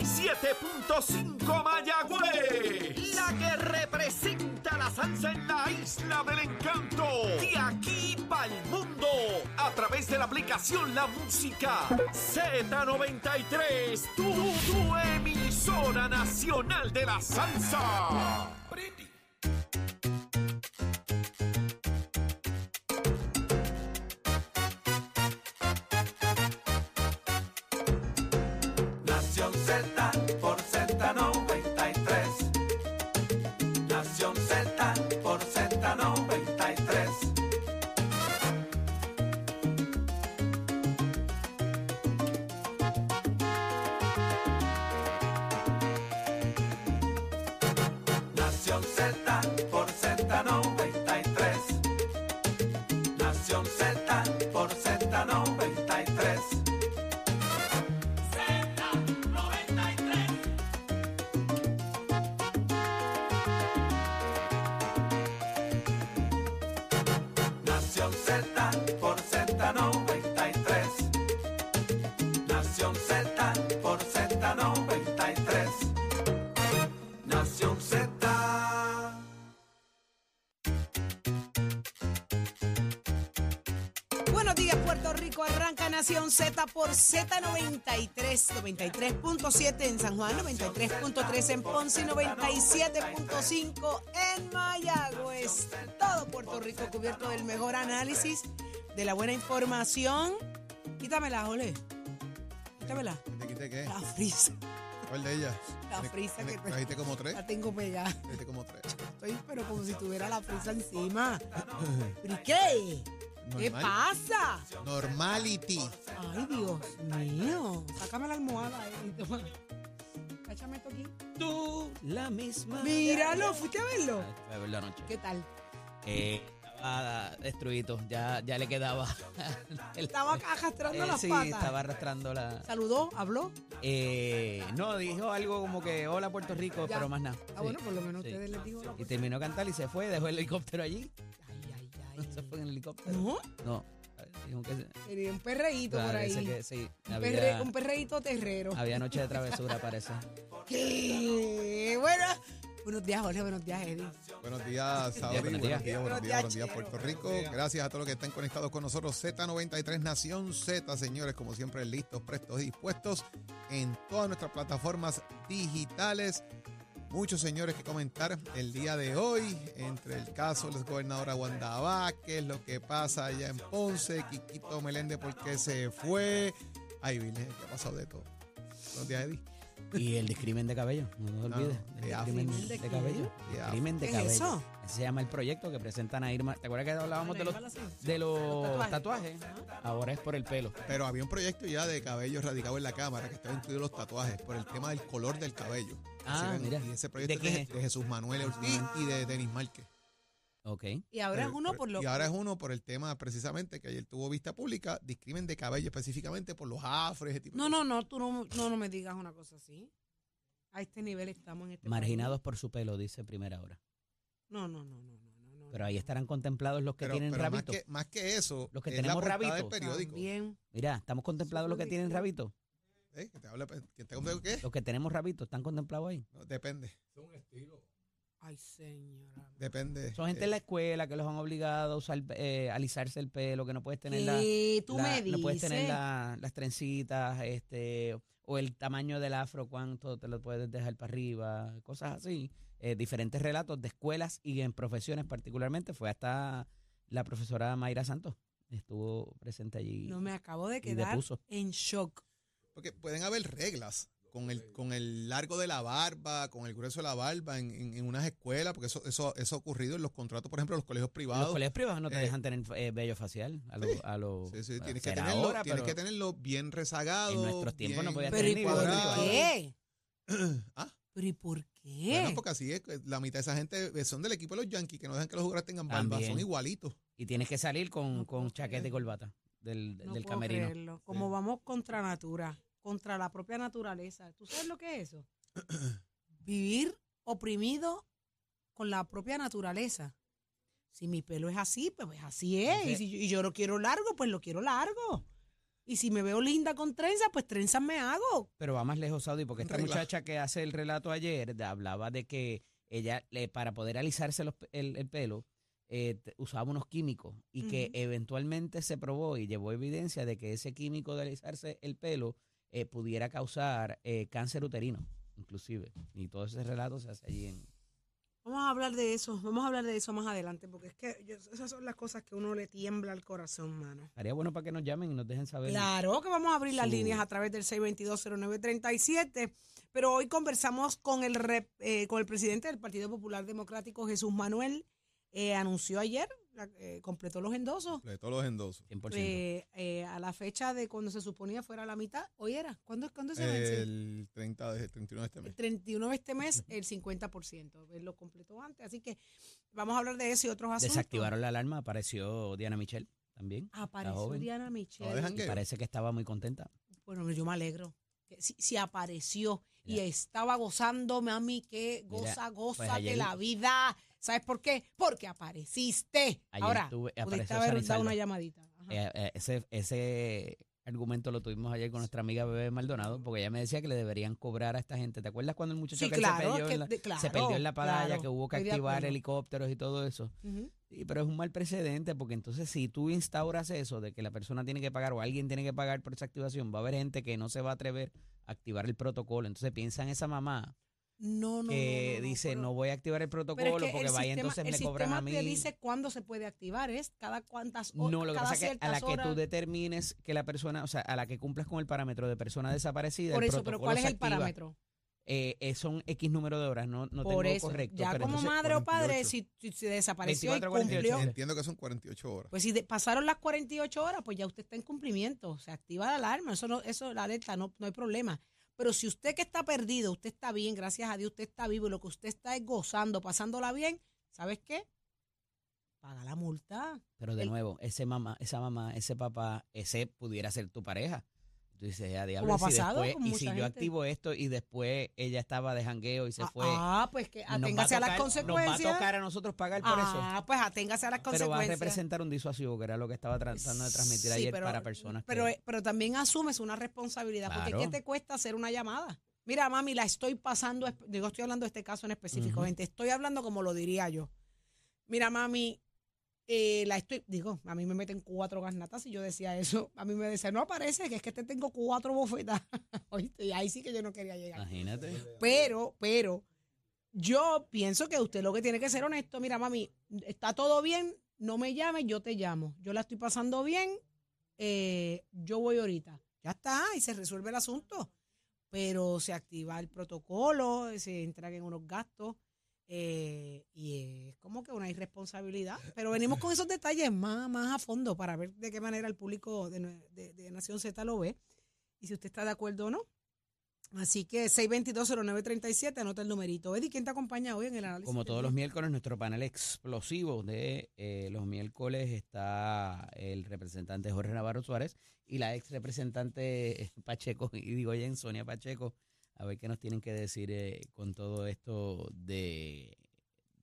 97.5 Mayagüez. La que representa la salsa en la isla del encanto. De aquí para el mundo. A través de la aplicación La Música. Z93. Tu, tu emisora nacional de la salsa. Nación Nación Z por Z93, 93.7 en San Juan, 93.3 en Ponce y 97.5 en Mayagüez. Todo Puerto Rico cubierto del mejor análisis, de la buena información. Quítamela, Ole. Quítamela. ¿Te quité qué? La frisa. ¿Cuál de ellas? La ¿Me- frisa que te- Trajiste como tres. La tengo pegada. Trajiste como tres. Estoy, pero como si tuviera la frisa encima. ¿Pero qué? ¿Qué Normal. pasa? Normality. Ay, Dios mío. Sácame la almohada. Eh. toma. Échame esto aquí. Tú, la misma. Míralo, ¿fuiste a verlo? A verlo anoche. ¿Qué tal? Eh, estaba destruido, ya, ya le quedaba. el- Estaba arrastrando eh, las sí, patas. estaba arrastrando la. ¿Saludó? ¿Habló? Eh, no, dijo algo como que hola Puerto Rico, Ya. pero más nada. Ah, Sí, bueno, por lo menos sí. ustedes les digo la Y terminó cantar y se fue, dejó el helicóptero allí. Se fue en el helicóptero. ¿No? No, dijo que se- Tenía un perreíto por parece ahí. que sí. Un, Había, perre- un perreíto terrero. había noche de travesura, parece. ¿Qué? Bueno. Buenos días, Jorge. Buenos días, Eddie. Buenos días, Saudi. buenos Buenos días. días, buenos Buenos días, días, buenos días, Chero. Puerto Rico. Gracias a todos los que están conectados con nosotros. Z93 Nación Z, señores, como siempre, listos, prestos y dispuestos en todas nuestras plataformas digitales. Muchos señores que comentar el día de hoy, entre el caso de la gobernadora Wanda Vázquez, lo que pasa allá en Ponce, Quiquito Meléndez, por qué se fue. Ay, Vile, que ha pasado de todo. Buenos días, Eddie. Y el discrimen de cabello, no nos No, olvides. no, el de discrimen de, cabello. Discrimen de ¿Qué es cabello. eso? Ese se llama el proyecto que presentan a Irma. ¿Te acuerdas que hablábamos de los, de los tatuajes. Ahora es por el pelo. Pero había un proyecto ya de cabello radicado en la Cámara que estaba incluido los tatuajes por el tema del color del cabello. Ah, mira. Y ese proyecto ¿De es de, Jesús Manuel Ortiz y de Denis Márquez. Ok. Y ahora es uno por lo Y ahora es uno por el tema precisamente que ayer tuvo vista pública, discrimen de cabello específicamente por los afros, ese tipo No, de no, no, tú no, no, no me digas una cosa así. A este nivel estamos en este país. Marginados por su pelo, dice primera hora. No, no, no, no, no. Pero ahí estarán contemplados los que Pero, tienen pero más, rabito. que, más que eso, Los que es tenemos la portada del rabitos. periódico. También. Mira, estamos contemplados los que tienen rabito. ¿Eh? ¿Que te habla, que te habla- qué? Los que tenemos rabito, ¿están contemplados ahí? No, depende, Ay, señora. depende. Son gente Eh, en la escuela que los han obligado a usar, eh, a alisarse el pelo, que no puedes tener la, ¿Qué tú la- me dices? no puedes tener la- las trencitas, este, o el tamaño del afro, cuánto te lo puedes dejar para arriba, cosas así. Eh, diferentes relatos de escuelas y en profesiones particularmente. Fue hasta la profesora Mayra Santos. Estuvo presente allí. No me acabo de quedar en shock. Porque pueden haber reglas con el, con el largo de la barba, con el grueso de la barba en, en- en unas escuelas, porque eso, eso, eso ha ocurrido en los contratos, por ejemplo, en los colegios privados. los colegios privados no te eh, dejan tener eh, vello facial. A lo, Sí. a lo- Sí, sí, a tienes, que tenerlo, ahora, tienes pero que tenerlo bien rezagado. En nuestros tiempos no podías Pero ¿y ni por qué? Ah, ¿Pero y por qué? bueno, porque así es, que la mitad de esa gente eh, son del equipo de los Yankees, que no dejan que los jugadores tengan barba, También. son igualitos. Y tienes que salir con, con chaqueta y corbata del, No del puedo camerino. creerlo. Como vamos contra natura, contra la propia naturaleza. ¿Tú sabes lo que es eso? Vivir oprimido con la propia naturaleza. Si mi pelo es así, pues, así es. Y, si yo, y yo lo quiero largo, pues lo quiero largo. Y si me veo linda con trenzas, pues trenzas me hago. Pero va más lejos, Saudi, porque esta muchacha que hace el relato ayer de- hablaba de que ella, le, para poder alisarse los pe- el, el pelo, eh, usaba unos químicos y que eventualmente se probó y llevó evidencia de que ese químico de alisarse el pelo eh, pudiera causar eh, cáncer uterino, inclusive. Y todo ese relato se hace allí en... Vamos a hablar de eso, vamos a hablar de eso más adelante, porque es que yo- esas son las cosas que uno le tiembla al corazón, mano. Estaría bueno para que nos llamen y nos dejen saber. Claro que vamos a abrir las líneas a través del 6220937, pero hoy conversamos con el rep- eh, con el presidente del Partido Popular Democrático, Jesús Manuel, eh, anunció ayer, eh, completó los endosos. De todos los endosos. 100%. eh, eh, a la fecha de cuando se suponía fuera la mitad, hoy era, ¿cuándo, ¿cuándo se vence? El 30 de, 31 de este El mes. 31 de este mes, el 50%. Él lo completó antes. Así que vamos a hablar de eso y otros asuntos. Desactivaron la alarma, apareció Diana Michelle también. Apareció. Diana Michelle. Y parece que estaba muy contenta. Bueno, yo me alegro. Que Si, si apareció y estaba gozando, mami, que Mira, goza, goza pues de ayer- la vida. ¿Sabes por qué? Porque apareciste. Ayer Ahora, tuve- pudiste haber dado una llamadita. Eh, eh, ese, ese argumento lo tuvimos ayer con nuestra amiga Bebé Maldonado, porque ella me decía que le deberían cobrar a esta gente. ¿Te acuerdas cuando el muchacho Sí, que claro, se, perdió que en la, de- se claro, perdió en la playa, claro, que hubo que activar helicópteros y todo eso? Sí, pero es un mal precedente, porque entonces si tú instauras eso de que la persona tiene que pagar o alguien tiene que pagar por esa activación, va a haber gente que no se va a atrever a activar el protocolo. Entonces piensa en esa mamá No, no, que no, no, no, dice, pero- no voy a activar el protocolo es que porque el vaya sistema- entonces me cobran a sistema mí. te dice cuándo se puede activar, es cada cuántas horas. No, lo que pasa es que a la que tú horas. determines que la persona, o sea, a la que cumplas con el parámetro de persona desaparecida, Por el eso, pero ¿cuál es el activa. parámetro? Eh, eh, son X número de horas, no, no Por tengo eso, correcto. ya pero como entonces- madre o padre, 48. si, si se desapareció 24, y 48. cumplió, Entiendo que son 48 horas. pues si de- pasaron las 48 horas, pues ya usted está en cumplimiento, se activa la alarma, eso no, eso la alerta, no, no hay problema. Pero si usted que está perdido, usted está bien, gracias a Dios, usted está vivo y lo que usted está es gozando, pasándola bien, ¿sabes qué? Paga la multa. Pero de el- nuevo, ese mamá, esa mamá, ese papá, ese pudiera ser tu pareja. Tú dices, a diablo, Como ha y si después- y si yo activo esto y después ella estaba de jangueo y se Ah, fue. Ah, pues que aténgase a, las tocar- Nos va a consecuencias. tocar a nosotros pagar por eso. ah, pues aténgase a las Pero va a consecuencias. representar un disuasivo, que era lo que estaba tratando de transmitir Sí, ayer pero- para personas Pero, que... pero también asumes una responsabilidad, porque Claro. ¿qué te cuesta hacer una llamada? Mira, mami, la estoy pasando, digo, estoy hablando de este caso en específico, gente, estoy hablando como lo diría yo. Mira, mami, eh, la estoy, digo, a mí me meten cuatro garnatas y yo decía eso, a mí me decía, no aparece, que es que te tengo cuatro bofetas, ¿oíste? Y ahí sí que yo no quería llegar. Imagínate. Pero, pero, yo pienso que usted lo que tiene que ser honesto, mira, mami, está todo bien, no me llames, yo te llamo. Yo la estoy pasando bien, eh, yo voy ahorita. Ya está, y se resuelve el asunto. Pero se activa el protocolo, se entregan unos gastos, eh, y como que una irresponsabilidad. Pero venimos con esos detalles más, más a fondo para ver de qué manera el público de, de- de Nación Z lo ve y si usted está de acuerdo o no. Así que 6220937, anota el numerito. Eddie, ¿quién te acompaña hoy en el análisis? Como todos los miércoles, nuestro panel explosivo de eh, los miércoles está el representante Jorge Navarro Suárez y la ex representante Pacheco, y digo en Sonia Pacheco, a ver qué nos tienen que decir eh, con todo esto de,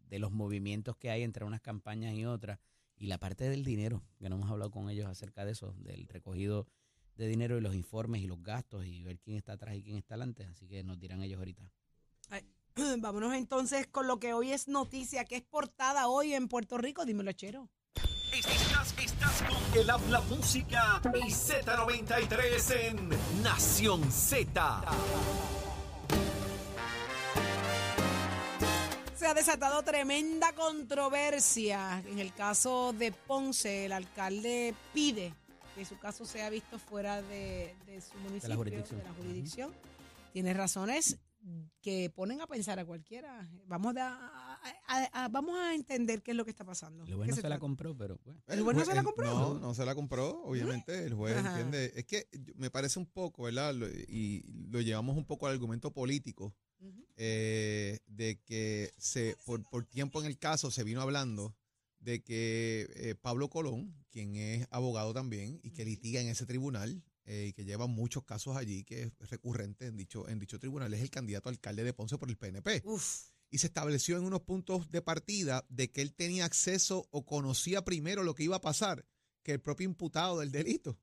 de los movimientos que hay entre unas campañas y otras y la parte del dinero, que no hemos hablado con ellos acerca de eso, del recogido de dinero y los informes y los gastos y ver quién está atrás y quién está adelante. Así que nos dirán ellos ahorita. Vámonos entonces con lo que hoy es noticia, que es portada hoy en Puerto Rico. Dímelo, Chero. Estás, estás con el habla música y Z93 en Nación Z. ha desatado tremenda controversia en el caso de Ponce. El alcalde pide que su caso sea visto fuera de, de su municipio, jurisdicción. de la jurisdicción. Tiene razones que ponen a pensar a cualquiera. Vamos a, a- a- a- vamos a entender qué es lo que está pasando. Lo ¿Qué bueno se se la compró, pero bueno. ¿El juez no se la el- compró? No, no se la compró, obviamente. El juez Ajá. entiende. Es que me parece un poco, ¿verdad? Lo- y lo llevamos un poco al argumento político Eh, de que se por, por tiempo en el caso se vino hablando de que eh, Pablo Colón, quien es abogado también y que litiga en ese tribunal eh, y que lleva muchos casos allí, que es recurrente en dicho, en dicho tribunal, es el candidato a alcalde de Ponce por el PNP. Uf. Y se estableció en unos puntos de partida de que él tenía acceso o conocía primero lo que iba a pasar que el propio imputado del delito.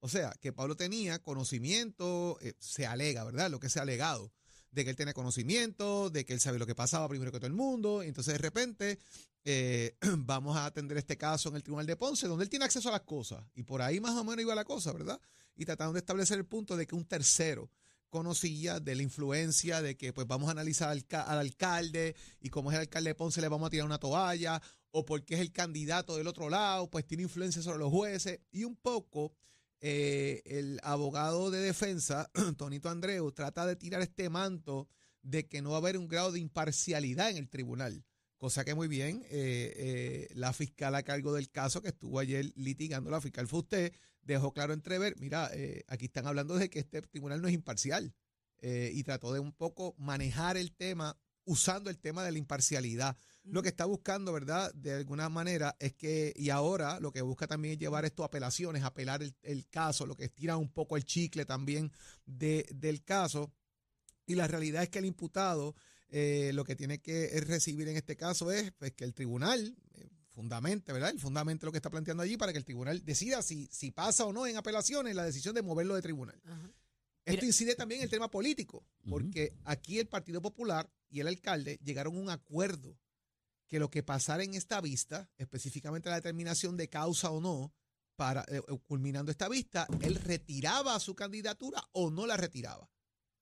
O sea, que Pablo tenía conocimiento, eh, se alega, ¿verdad? Lo que se ha alegado, de que él tenía conocimiento, de que él sabe lo que pasaba primero que todo el mundo. Entonces, de repente, eh, vamos a atender este caso en el Tribunal de Ponce, donde él tiene acceso a las cosas. Y por ahí más o menos iba la cosa, ¿verdad? Y tratando de establecer el punto de que un tercero conocía de la influencia de que pues vamos a analizar al, al alcalde y como es el alcalde de Ponce le vamos a tirar una toalla o porque es el candidato del otro lado, pues tiene influencia sobre los jueces y un poco eh, el abogado de defensa, Tonito Andreu, trata de tirar este manto de que no va a haber un grado de imparcialidad en el tribunal. Cosa que muy bien, eh, eh, la fiscal a cargo del caso que estuvo ayer litigando, la fiscal fue usted, dejó claro entrever, mira, aquí están hablando de que este tribunal no es imparcial y trató de un poco manejar el tema usando el tema de la imparcialidad. Lo que está buscando, ¿verdad? De alguna manera es que, y ahora lo que busca también es llevar esto a apelaciones, apelar el, el caso, lo que estira un poco el chicle también de, del caso. Y la realidad es que el imputado eh, lo que tiene que recibir en este caso es pues, que el tribunal eh, fundamente, ¿verdad? El fundamento lo que está planteando allí para que el tribunal decida si, si pasa o no en apelaciones la decisión de moverlo de tribunal. Ajá. Esto incide también en el tema político, porque aquí el Partido Popular y el alcalde llegaron a un acuerdo que lo que pasara en esta vista, específicamente la determinación de causa o no, para eh, eh, culminando esta vista, él retiraba su candidatura o no la retiraba.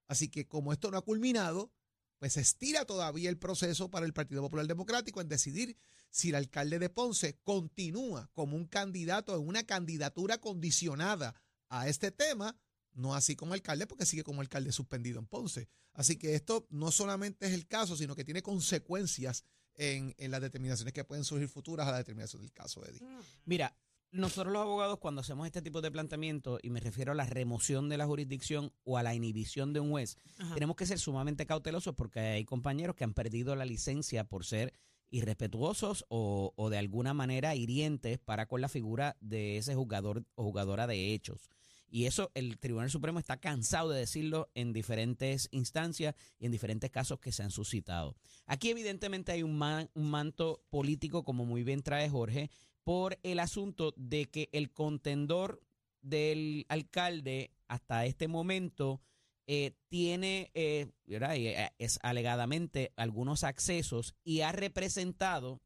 Así que como esto no ha culminado, pues se estira todavía el proceso para el Partido Popular Democrático en decidir si el alcalde de Ponce continúa como un candidato en una candidatura condicionada a este tema, no así como alcalde, porque sigue como alcalde suspendido en Ponce. Así que esto no solamente es el caso, sino que tiene consecuencias en, en las determinaciones que pueden surgir futuras a la determinación del caso, Eddie. Mira, nosotros los abogados cuando hacemos este tipo de planteamiento, y me refiero a la remoción de la jurisdicción o a la inhibición de un juez, Ajá. tenemos que ser sumamente cautelosos porque hay compañeros que han perdido la licencia por ser irrespetuosos o, o de alguna manera hirientes para con la figura de ese jugador o jugadora de hechos. Y eso el Tribunal Supremo está cansado de decirlo en diferentes instancias y en diferentes casos que se han suscitado. Aquí evidentemente hay un, man- un manto político, como muy bien trae Jorge, por el asunto de que el contendor del alcalde hasta este momento eh, tiene, eh, eh, es alegadamente algunos accesos y ha representado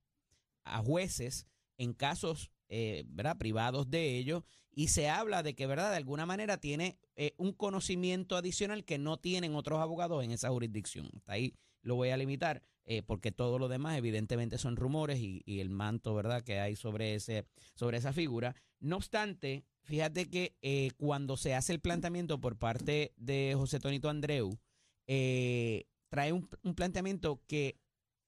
a jueces en casos eh, privados de ellos y se habla de que verdad de alguna manera tiene eh, un conocimiento adicional que no tienen otros abogados en esa jurisdicción. Hasta ahí lo voy a limitar eh, porque todo lo demás evidentemente son rumores y, el manto verdad que hay sobre ese sobre esa figura. No obstante, fíjate que eh, cuando se hace el planteamiento por parte de José Tonito Andreu trae un planteamiento que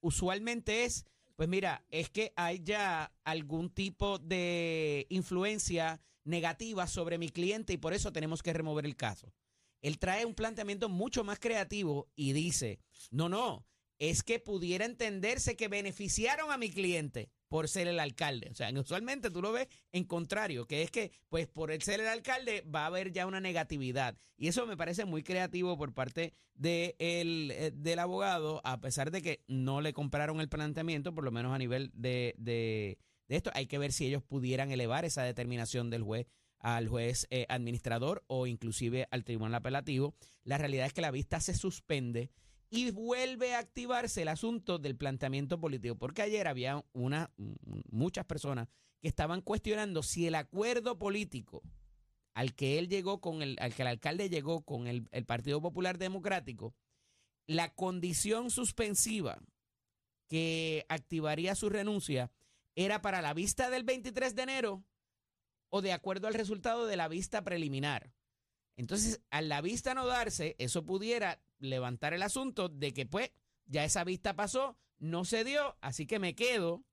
usualmente es pues mira, es que hay ya algún tipo de influencia negativa sobre mi cliente y por eso tenemos que remover el caso. Él trae un planteamiento mucho más creativo y dice, no, no, es que pudiera entenderse que beneficiaron a mi cliente por ser el alcalde. O sea, usualmente tú lo ves en contrario, que es que, pues, por el ser el alcalde va a haber ya una negatividad. Y eso me parece muy creativo por parte de el, eh, del abogado, a pesar de que no le compraron el planteamiento, por lo menos a nivel de, de, de esto. Hay que ver si ellos pudieran elevar esa determinación del juez al juez eh, administrador o inclusive al tribunal apelativo. La realidad es que la vista se suspende y vuelve a activarse el asunto del planteamiento político, porque ayer había una, muchas personas que estaban cuestionando si el acuerdo político al que él llegó con el, al que el alcalde llegó con el, el Partido Popular Democrático, la condición suspensiva que activaría su renuncia era para la vista del 23 de enero o de acuerdo al resultado de la vista preliminar. Entonces, a la vista no darse, eso pudiera levantar el asunto de que pues ya esa vista pasó, no se dio, así que me quedo.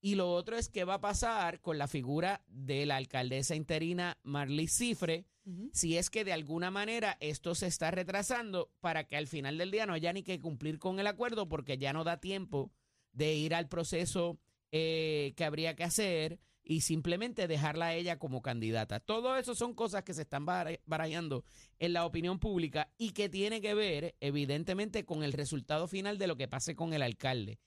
Y lo otro es qué va a pasar con la figura de la alcaldesa interina Marlis Cifre, si es que de alguna manera esto se está retrasando para que al final del día no haya ni que cumplir con el acuerdo porque ya no da tiempo de ir al proceso eh, que habría que hacer y simplemente dejarla a ella como candidata. Todo eso son cosas que se están bara- barajando en la opinión pública y que tiene que ver evidentemente con el resultado final de lo que pase con el alcalde.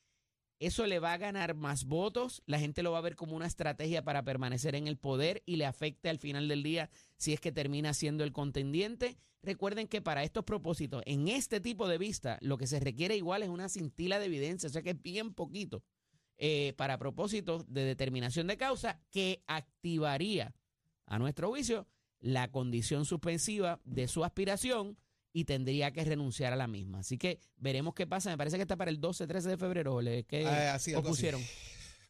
eso le va a ganar más votos, la gente lo va a ver como una estrategia para permanecer en el poder y le afecte al final del día si es que termina siendo el contendiente. Recuerden que para estos propósitos, en este tipo de vista, lo que se requiere igual es una cintila de evidencia, o sea que es bien poquito eh, para propósitos de determinación de causa que activaría, a nuestro juicio, la condición suspensiva de su aspiración y tendría que renunciar a la misma. Así que veremos qué pasa. Me parece que está para el 12, 13 de febrero, Ole, que Ah, así, algo así. pusieron.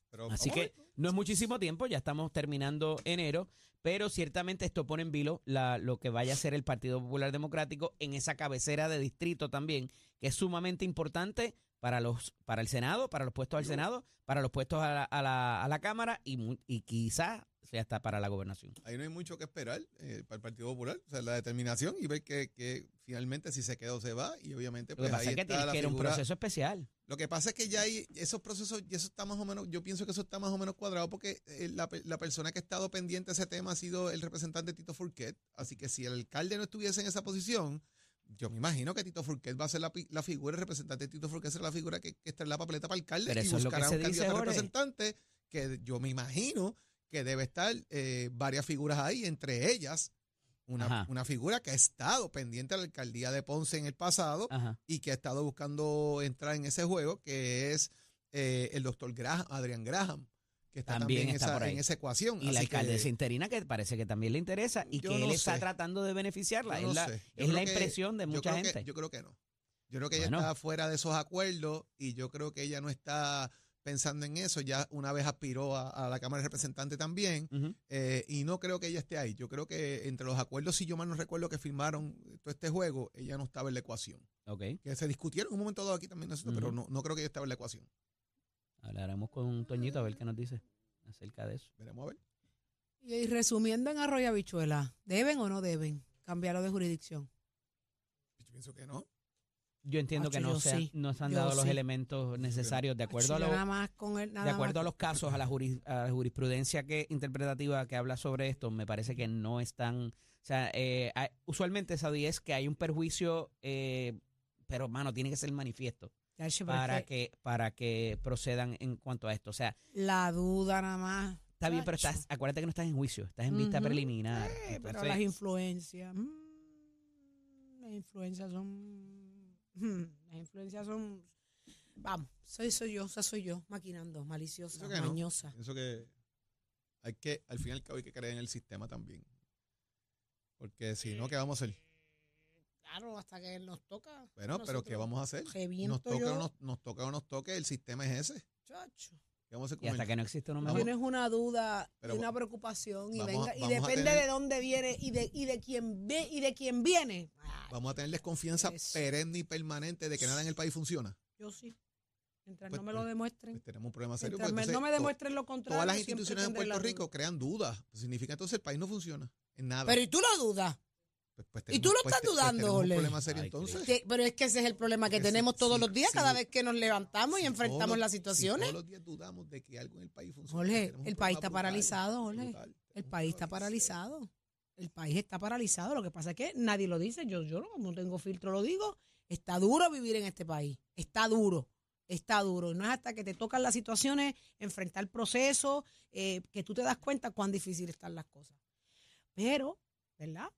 Pero Así vamos a que no es muchísimo tiempo, ya estamos terminando enero, pero ciertamente esto pone en vilo la- lo que vaya a ser el Partido Popular Democrático en esa cabecera de distrito también, que es sumamente importante para los para el Senado, para los puestos al Senado, para los puestos a la, a la- a la Cámara y, y quizás sea hasta para la gobernación. Ahí no hay mucho que esperar eh, para el Partido Popular. O sea, la determinación y ver que, que finalmente si se queda o se va. Y obviamente, Lo pues que pasa ahí es que tiene ir a un proceso especial. Lo que pasa es que ya hay esos procesos, y eso está más o menos, yo pienso que eso está más o menos cuadrado porque eh, la, la persona que ha estado pendiente de ese tema ha sido el representante Tito Furquet. Así que si el alcalde no estuviese en esa posición, yo me imagino que Tito Furquet va a ser la, la figura, el representante de Tito Furquet será la figura que, que está en la papeleta para alcalde Pero y buscará un candidato representante que yo me imagino que debe estar eh, varias figuras ahí, entre ellas una, una figura que ha estado pendiente a la alcaldía de Ponce en el pasado Ajá. y que ha estado buscando entrar en ese juego, que es eh, el doctor Graham, Adrián Graham, que está También está esa, por ahí. en esa ecuación. Y la que alcaldesa interina que parece que también le interesa y que él no está sé. tratando de beneficiarla. no es la, sé. Es la que- impresión de yo mucha que- gente. yo creo que no. Yo creo que Bueno. ella está fuera de esos acuerdos y yo creo que ella no está pensando en eso. Ya una vez aspiró a, a la Cámara de Representantes también eh, y no creo que ella esté ahí. Yo creo que entre los acuerdos, si yo mal no recuerdo que firmaron todo este juego, ella no estaba en la ecuación. Que se discutieron en un momento dado aquí también, nosotros, pero Ujú. no, no creo que ella estaba en la ecuación. Hablaremos con Toñito a ver qué nos dice acerca de eso. Veremos a ver. Y resumiendo en Arroyo Habichuela, ¿deben o no deben cambiarlo de jurisdicción? Yo pienso que no. Yo entiendo que no yo se, sí. no se han Yo dado los elementos necesarios de acuerdo a Yo lo, nada más con él, nada de acuerdo más- a los casos, a la, juris- a la jurisprudencia que interpretativa que habla sobre esto, me parece que no están, o sea, eh, hay- usualmente Saudi es que hay un perjuicio, eh, pero mano, tiene que ser manifiesto Para que para que procedan en cuanto a esto. O sea, La duda nada más. está bien, pero estás, acuérdate que no estás en juicio, estás en vista preliminar. Eh, pero las influencias. mm, las influencias son. mm, las influencias son. Vamos, soy, soy yo, o sea, soy yo, maquinando, maliciosa, Pienso que no. mañosa. Pienso que hay que, al fin y al cabo, hay que creer en el sistema también. Porque si no, ¿qué vamos a hacer? Claro, hasta que nos toca. Bueno, pero ¿qué vamos a hacer? Nos toca, yo. o nos, nos toca o nos toque, el sistema es ese. Chacho. ¿Qué vamos a hacer y hasta que no existe un. Tienes una duda Pero y una preocupación y a- depende tener- de dónde viene y de y de quién ve y de quién viene. Ay, Vamos a tener desconfianza Eso. perenne y permanente de que nada en el país funciona. yo sí. Mientras Pues, no me lo pues, demuestren. Pues tenemos un problema serio. Mientras entonces no me demuestren lo contrario. Todas las instituciones en Puerto la Rico duda. crean dudas. Pues significa entonces el país no funciona en nada. Pero y tú lo dudas. Pues- pues y tú lo pues estás pues dudando, Ole. problema serio Ay, entonces. Que- pero es que ese es el problema que Porque si- tenemos todos si- los días, si- cada vez que nos levantamos y enfrentamos todos- las si situaciones. todos los días dudamos de que algo en el país tenemos un el país está brutal, paralizado, brutal. El país está paralizado. El país está paralizado. Lo que pasa es que nadie lo dice. Yo, yo no, no tengo filtro, lo digo. Está duro vivir en este país. Está duro. Está duro. No es hasta que te tocan las situaciones, enfrentar el proceso, eh, que tú te das cuenta cuán difícil están las cosas. Pero, ¿verdad?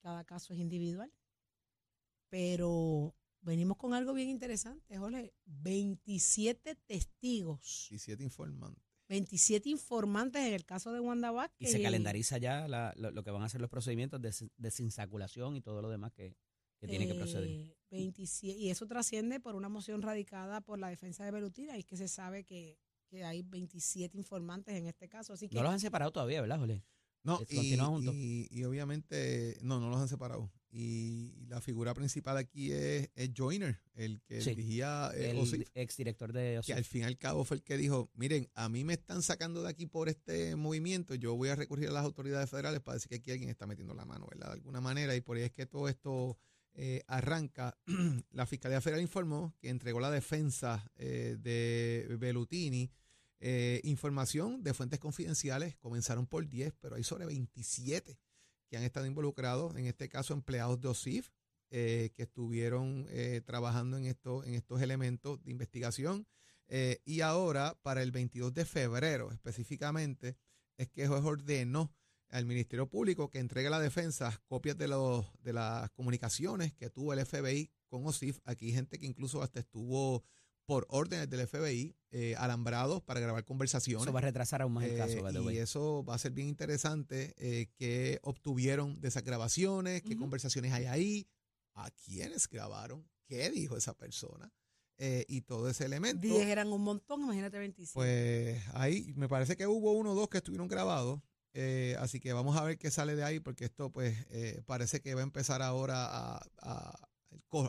Cada caso es individual. Pero venimos con algo bien interesante, Jorge. 27 testigos. 17 informantes. 27 informantes en el caso de Wanda y Vázquez. se calendariza ya la- lo, lo que van a ser los procedimientos de des- desinsaculación y todo lo demás que, que tiene que proceder. Eh, 27, y eso trasciende por una moción radicada por la defensa de Belutina y es que se sabe que, que hay 27 informantes en este caso. Así que No los han separado todavía, ¿verdad, Jolé? No, y, y- y obviamente, no, no los han separado. Y la figura principal aquí es, es Joyner, el que Sí. dirigía eh, El OSIF, exdirector de que OSIF. al fin y al cabo fue el que dijo, miren, a mí me están sacando de aquí por este movimiento, yo voy a recurrir a las autoridades federales para decir que aquí alguien está metiendo la mano, ¿verdad? De alguna manera, y por ahí es que todo esto eh, arranca. la Fiscalía Federal informó que entregó la defensa eh, de Bellutini eh, información de fuentes confidenciales, comenzaron por 10, pero hay sobre 27 que han estado involucrados, en este caso empleados de OSIF, eh, que estuvieron eh, trabajando en, esto, en estos elementos de investigación. Y ahora, para el 22 de febrero específicamente, es que juez ordenó al Ministerio Público que entregue a la defensa copias de, los, de las comunicaciones que tuvo el FBI con OSIF. Aquí gente que incluso hasta estuvo por órdenes del FBI eh, alambrados para grabar conversaciones. Eso va a retrasar aún más el caso, Eh, y eso va a ser bien interesante eh, qué obtuvieron de esas grabaciones, qué Ujú. conversaciones hay ahí, a quiénes grabaron, qué dijo esa persona eh, y todo ese elemento. 10 eran un montón, imagínate 25. Pues ahí me parece que hubo uno o dos que estuvieron grabados. eh, así que vamos a ver qué sale de ahí, porque esto pues eh, parece que va a empezar ahora a, a-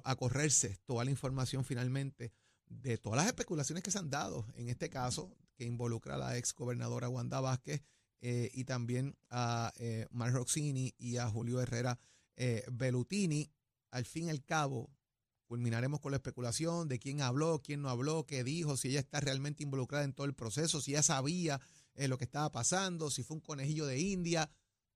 a correrse toda la información finalmente de todas las especulaciones que se han dado en este caso, que involucra a la ex gobernadora Wanda Vázquez eh, y también a eh, Mar Roxini y a Julio Herrera eh, Bellutini. Al fin y al cabo, culminaremos con la especulación de quién habló, quién no habló, qué dijo, si ella está realmente involucrada en todo el proceso, si ella sabía eh, lo que estaba pasando, si fue un conejillo de India.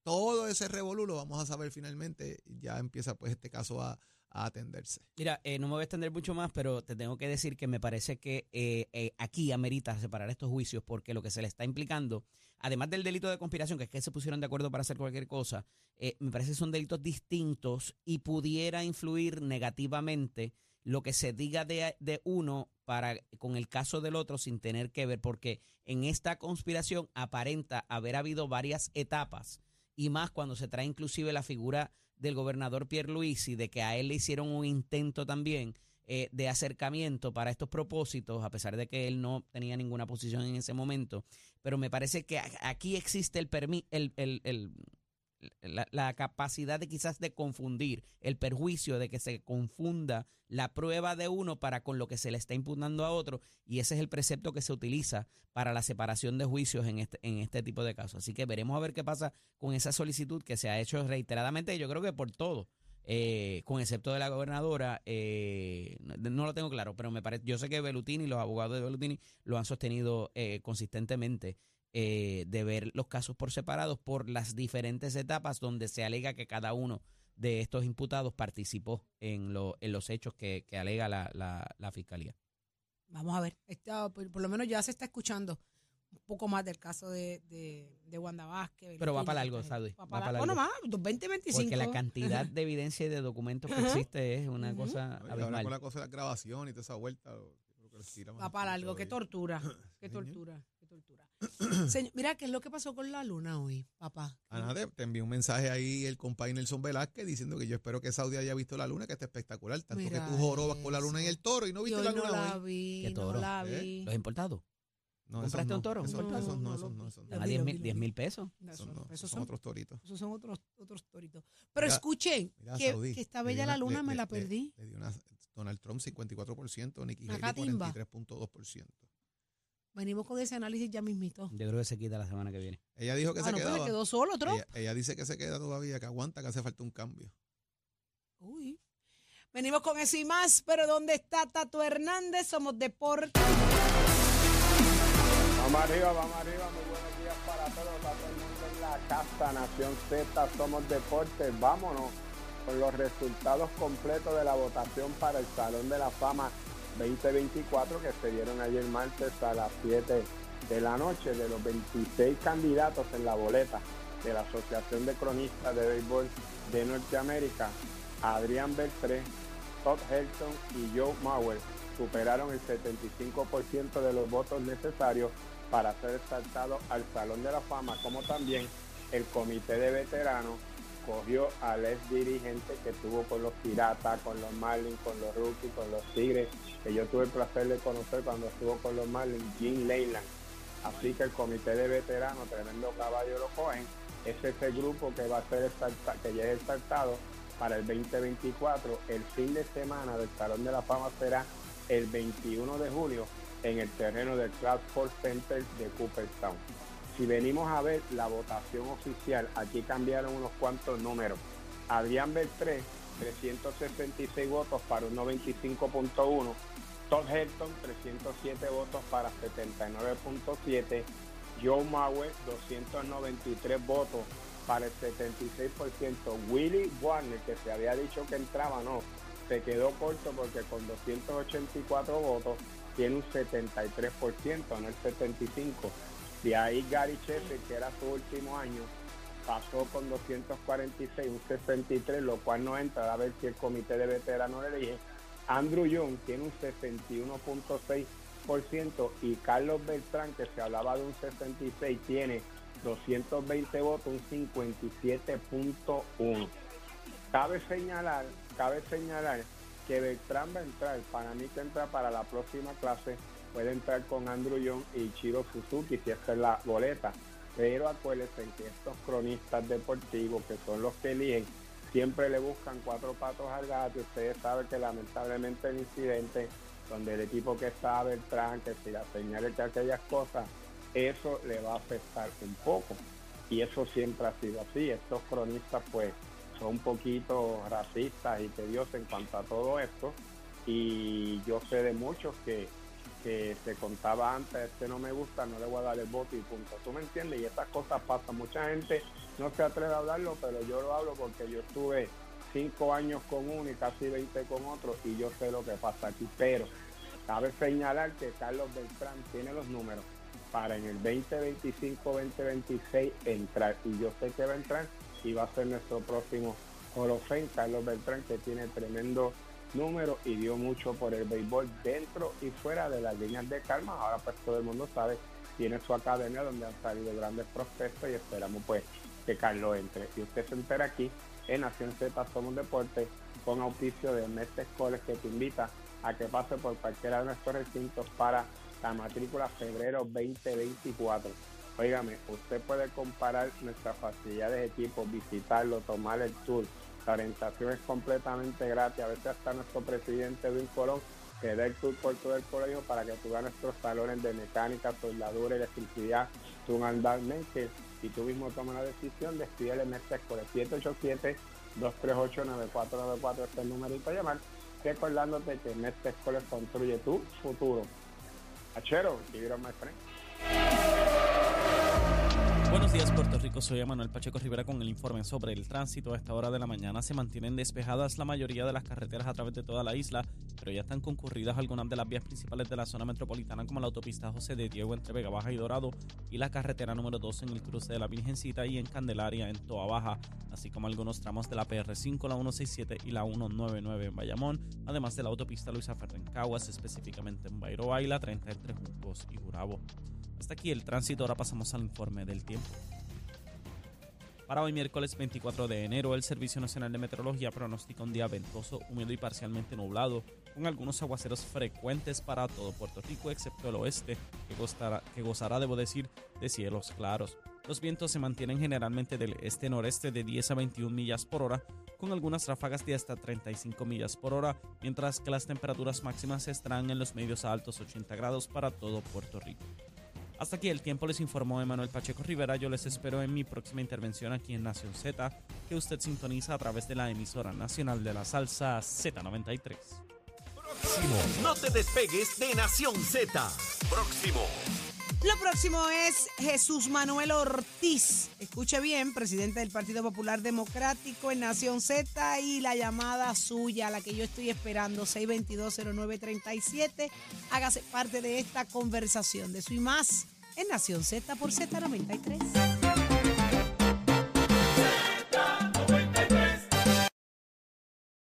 Todo ese revolú lo vamos a saber finalmente. Ya empieza pues este caso a, a atenderse. Mira, eh, no me voy a extender mucho más, pero te tengo que decir que me parece que eh, eh, aquí amerita separar estos juicios porque lo que se le está implicando, además del delito de conspiración, que es que se pusieron de acuerdo para hacer cualquier cosa, me parece que son delitos distintos y pudiera influir negativamente lo que se diga de, de uno para con el caso del otro sin tener que ver, porque en esta conspiración aparenta haber habido varias etapas y más cuando se trae inclusive la figura del gobernador Pierre Luisi, de que a él le hicieron un intento también eh, de acercamiento para estos propósitos, a pesar de que él no tenía ninguna posición en ese momento. Pero me parece que aquí existe el, el, el- el- la, capacidad de quizás de confundir, el perjuicio de que se confunda la prueba de uno para con lo que se le está imputando a otro, y ese es el precepto que se utiliza para la separación de juicios en este, en este tipo de casos. Así que veremos a ver qué pasa con esa solicitud que se ha hecho reiteradamente, yo creo que por todo, eh, con excepto de la gobernadora, eh, no, no lo tengo claro, pero me parece, yo sé que Belutini, los abogados de Belutini lo han sostenido eh, consistentemente eh, de ver los casos por separados por las diferentes etapas donde se alega que cada uno de estos imputados participó en, lo- en los hechos que, que alega la, la- la fiscalía. Vamos a ver, está- por, por lo menos ya se está escuchando un poco más del caso de, de, de Wanda Vázquez. Pero va para gente. Saudi, Va para. Bueno, largo. más, 20, 25. Porque la cantidad de evidencia y de documentos que existe es una cosa Oye, abismal. con la cosa de la grabación y toda esa vuelta, que Va para largo, qué tortura, qué tortura, qué tortura. Señor, mira, ¿qué es lo que pasó con la luna hoy, papá? Ana, te, te envió un mensaje ahí el compañero Nelson Velázquez diciendo que yo espero que Saudi haya visto la luna, que está espectacular. Tanto Mira que tú jorobas con la luna en eso. el toro y no Y viste la no luna la hoy. vi, ¿Qué no toro? la ¿Eh? vi. Los importados. No, ¿Compraste no, un toro? Esos, No, esos no, no esos no, esos no. Lo Están a vi, 10 lo mil, vi, lo 10 vi. mil pesos. Esos, no, esos son, son otros toritos. esos son otros, otros toritos. Pero Mira, escuchen, Mira, que, Saudi, que está bella una- la luna, le- me le- la le- perdí. Le dio una, Donald Trump 54%, Nikki Haley catimba. 43.2%. Venimos con ese análisis ya mismito. Yo creo que se quita la semana que viene. Ella dijo que Ah, se no, pues quedaba. le quedó solo, Trump. Ella, ella dice que se queda todavía, que aguanta, que hace falta un cambio. Uy. Venimos con eso y más, pero ¿dónde está Tato Hernández? Somos Deporte. Vamos arriba, vamos arriba, muy buenos días para todos, para todo el mundo en la casa, Nación Z, somos deportes, vámonos con los resultados completos de la votación para el Salón de la Fama 2024 que se dieron ayer martes a las 7 de la noche de los 26 candidatos en la boleta de la Asociación de Cronistas de Béisbol de Norteamérica, Adrián Beltré, Todd Helton y Joe Mauer superaron el 75% de los votos necesarios para ser exaltado al Salón de la Fama, como también el comité de veteranos cogió al ex dirigente que estuvo con los Piratas, con los Marlins, con los Rookies, con los Tigres, que yo tuve el placer de conocer cuando estuvo con los Marlins, Jim Leyland. Así que el comité de veteranos, tremendo caballo lo cogen, ese es el grupo que va a ser exalta- que ya exaltado para el 2024. El fin de semana del Salón de la Fama será el 21 de julio en el terreno del Sports Center de Cooperstown. Si venimos a ver la votación oficial, aquí cambiaron unos cuantos números. Adrián Beltré, 366 votos para un 95.1. Todd Helton, 307 votos para 79.7. Joe Mauer, 293 votos para el 76%. Willie Warner, que se había dicho que entraba, no, se quedó corto porque con 284 votos tiene un 73%, no el 75%. De ahí Gary Sheffield, que era su último año, pasó con 246, un 63, lo cual no entra a ver si el comité de veteranos le elige. Andrew Young tiene un 61.6% y Carlos Beltrán, que se hablaba de un 66, tiene 220 votos, un 57.1. Cabe señalar, cabe señalar que Beltrán va a entrar, para mí que entra para la próxima clase, puede entrar con Andrew Young y Chiro Suzuki si esta es la boleta. Pero acuérdense que estos cronistas deportivos, que son los que eligen, siempre le buscan cuatro patos al gato. Ustedes saben que lamentablemente el incidente donde el equipo que está Beltrán, que si la señales que aquellas cosas, eso le va a afectar un poco. Y eso siempre ha sido así. Estos cronistas pues son un poquito racistas y tediosos en cuanto a todo esto. Y yo sé de muchos que que se contaba antes, este no me gusta, no le voy a dar el voto y punto. ¿Tú me entiendes? Y estas cosas pasan. Mucha gente no se atreve a hablarlo, pero yo lo hablo porque yo estuve cinco años con uno y casi 20 con otro y yo sé lo que pasa aquí. Pero cabe señalar que Carlos Beltrán tiene los números para en el 2025-2026 entrar. Y yo sé que va a entrar y va a ser nuestro próximo Jorofén, Carlos Beltrán, que tiene tremendo número y dio mucho por el béisbol dentro y fuera de las líneas de calma. Ahora pues todo el mundo sabe, tiene su academia donde han salido grandes prospectos y esperamos pues que Carlos entre. Y usted se entera aquí en Nación Z Somos Deporte con auspicio de Mestre Coles que te invita a que pase por cualquiera de nuestros recintos para la matrícula febrero 2024. Óigame, usted puede comparar nuestras facilidades de equipo, visitarlo, tomar el tour la orientación es completamente gratis. A veces hasta nuestro presidente Luis Colón que da el tour por todo el colegio para que tú veas nuestros salones de mecánica, soldadura, electricidad, tú andalmente y tú mismo tomas la decisión de estudiar MESTEC por el 787-238-9494 este es el numerito a llamar, recordándote que Mestre College construye tu futuro. Achero, y my friend. Buenos días Puerto Rico, soy Manuel Pacheco Rivera con el informe sobre el tránsito. A esta hora de la mañana se mantienen despejadas la mayoría de las carreteras a través de toda la isla, pero ya están concurridas algunas de las vías principales de la zona metropolitana como la autopista José de Diego entre Vega Baja y Dorado y la carretera número 2 en el cruce de la Virgencita y en Candelaria en Toa Baja, así como algunos tramos de la PR5, la 167 y la 199 en Bayamón, además de la autopista Luisa Caguas, específicamente en Bayroa y la 30 entre Juncos y Jurabo. Hasta aquí el tránsito, ahora pasamos al informe del tiempo. Para hoy miércoles 24 de enero, el Servicio Nacional de Meteorología pronostica un día ventoso, húmedo y parcialmente nublado, con algunos aguaceros frecuentes para todo Puerto Rico, excepto el oeste, que gozará, que gozará, debo decir, de cielos claros. Los vientos se mantienen generalmente del este-noreste de 10 a 21 millas por hora, con algunas ráfagas de hasta 35 millas por hora, mientras que las temperaturas máximas estarán en los medios a altos 80 grados para todo Puerto Rico. Hasta aquí el tiempo les informó Emanuel Pacheco Rivera. Yo les espero en mi próxima intervención aquí en Nación Z, que usted sintoniza a través de la emisora nacional de la salsa Z93. Próximo. No te despegues de Nación Z. Próximo. Lo próximo es Jesús Manuel Ortiz. Escuche bien, presidente del Partido Popular Democrático en Nación Z y la llamada suya, la que yo estoy esperando, 6220937. Hágase parte de esta conversación de su y más en Nación Z por Z93.